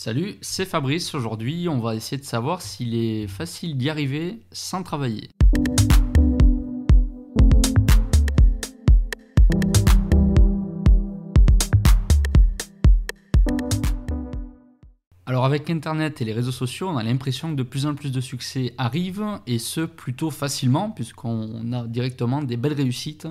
Salut, c'est Fabrice. Aujourd'hui, on va essayer de savoir s'il est facile d'y arriver sans travailler. Alors avec Internet et les réseaux sociaux, on a l'impression que de plus en plus de succès arrivent, et ce plutôt facilement, puisqu'on a directement des belles réussites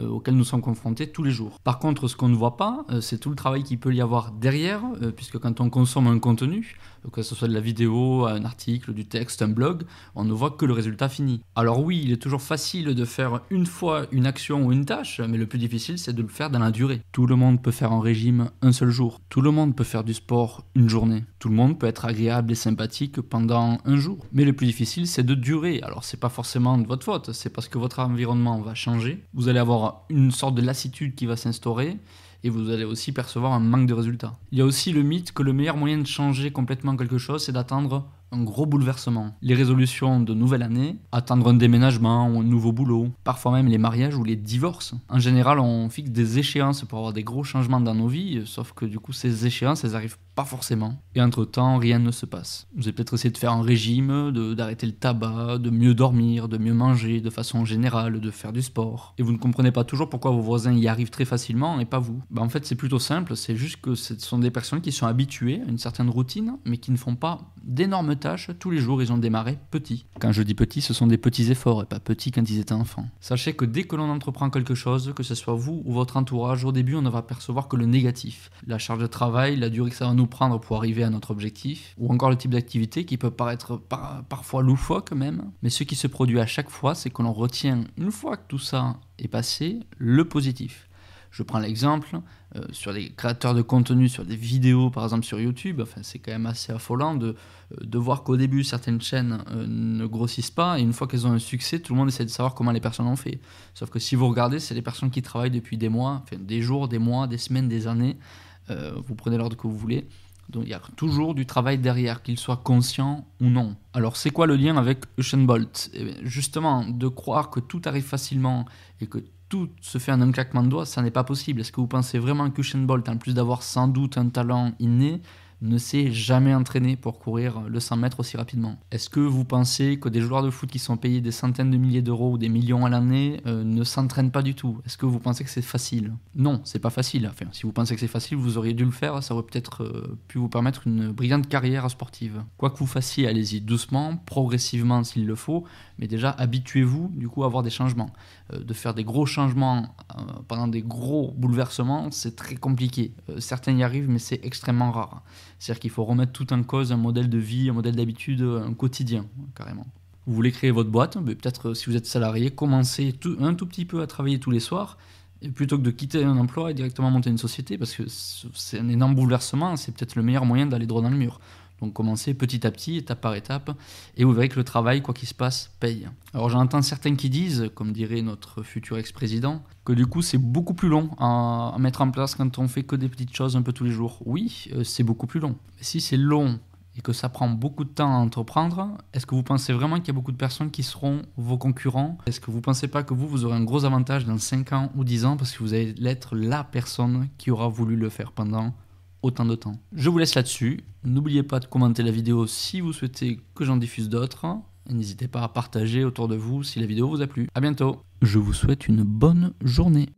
euh, auxquelles nous sommes confrontés tous les jours. Par contre, ce qu'on ne voit pas, euh, c'est tout le travail qu'il peut y avoir derrière, euh, puisque quand on consomme un contenu, que ce soit de la vidéo, un article, du texte, un blog, on ne voit que le résultat fini. Alors oui, il est toujours facile de faire une fois une action ou une tâche, mais le plus difficile c'est de le faire dans la durée. Tout le monde peut faire un régime un seul jour. Tout le monde peut faire du sport une journée. Tout le monde peut être agréable et sympathique pendant un jour. Mais le plus difficile c'est de durer. Alors c'est pas forcément de votre faute, c'est parce que votre environnement va changer. Vous allez avoir une sorte de lassitude qui va s'instaurer et vous allez aussi percevoir un manque de résultats. Il y a aussi le mythe que le meilleur moyen de changer complètement quelque chose, c'est d'attendre un gros bouleversement. Les résolutions de nouvelle année, attendre un déménagement ou un nouveau boulot, parfois même les mariages ou les divorces. En général, on fixe des échéances pour avoir des gros changements dans nos vies, sauf que du coup, ces échéances, elles arrivent pas forcément. Et entre-temps, rien ne se passe. Vous avez peut-être essayé de faire un régime, d'arrêter le tabac, de mieux dormir, de mieux manger de façon générale, de faire du sport. Et vous ne comprenez pas toujours pourquoi vos voisins y arrivent très facilement et pas vous. Bah, en fait, c'est plutôt simple, c'est juste que ce sont des personnes qui sont habituées à une certaine routine, mais qui ne font pas d'énormes tâches tous les jours. Ils ont démarré petits. Quand je dis petits, ce sont des petits efforts et pas petits quand ils étaient enfants. Sachez que dès que l'on entreprend quelque chose, que ce soit vous ou votre entourage, au début, on ne va percevoir que le négatif. La charge de travail, la durée que ça va nous prendre pour arriver à notre objectif, ou encore le type d'activité qui peut paraître parfois loufoque même. Mais ce qui se produit à chaque fois, c'est que l'on retient, une fois que tout ça est passé, le positif. Je prends l'exemple euh, sur des créateurs de contenu, sur des vidéos par exemple sur YouTube. Enfin, c'est quand même assez affolant de, euh, de voir qu'au début certaines chaînes euh, ne grossissent pas et une fois qu'elles ont un succès, tout le monde essaie de savoir comment les personnes ont fait. Sauf que si vous regardez, c'est des personnes qui travaillent depuis des mois, des jours, des mois, des semaines, des années. vous prenez l'ordre que vous voulez. Donc il y a toujours du travail derrière, qu'il soit conscient ou non. Alors c'est quoi le lien avec Usain Bolt? Eh Justement, de croire que tout arrive facilement et que tout se fait en un claquement de doigts, ça n'est pas possible. Est-ce que vous pensez vraiment qu'Usain Bolt, en plus d'avoir sans doute un talent inné, ne s'est jamais entraîné pour courir le 100 mètres aussi rapidement. Est-ce que vous pensez que des joueurs de foot qui sont payés des centaines de milliers d'euros ou des millions à l'année euh, ne s'entraînent pas du tout? Est-ce que vous pensez que c'est facile? Non, c'est pas facile. Enfin, si vous pensez que c'est facile, vous auriez dû le faire, ça aurait peut-être euh, pu vous permettre une brillante carrière sportive. Quoi que vous fassiez, allez-y doucement, progressivement s'il le faut, mais déjà habituez-vous du coup à avoir des changements. Euh, de faire des gros changements pendant des gros bouleversements, c'est très compliqué. certains y arrivent, mais c'est extrêmement rare. C'est-à-dire qu'il faut remettre tout en cause un modèle de vie, un modèle d'habitude, un quotidien, carrément. Vous voulez créer votre boîte, peut-être si vous êtes salarié, commencez un tout petit peu à travailler tous les soirs, et plutôt que de quitter un emploi et directement monter une société, parce que c'est un énorme bouleversement, c'est peut-être le meilleur moyen d'aller droit dans le mur. Donc commencez petit à petit, étape par étape, et vous verrez que le travail, quoi qu'il se passe, paye. Alors j'entends certains qui disent, comme dirait notre futur ex-président, que du coup c'est beaucoup plus long à, mettre en place quand on fait que des petites choses un peu tous les jours. Oui, euh, c'est beaucoup plus long. Si c'est long et que ça prend beaucoup de temps à entreprendre, est-ce que vous pensez vraiment qu'il y a beaucoup de personnes qui seront vos concurrents? Est-ce que vous ne pensez pas que vous, vous aurez un gros avantage dans 5 ans ou 10 ans parce que vous allez être la personne qui aura voulu le faire pendant autant de temps. Je vous laisse là-dessus. N'oubliez pas de commenter la vidéo si vous souhaitez que j'en diffuse d'autres. N'hésitez pas à partager autour de vous si la vidéo vous a plu. A bientôt. Je vous souhaite une bonne journée.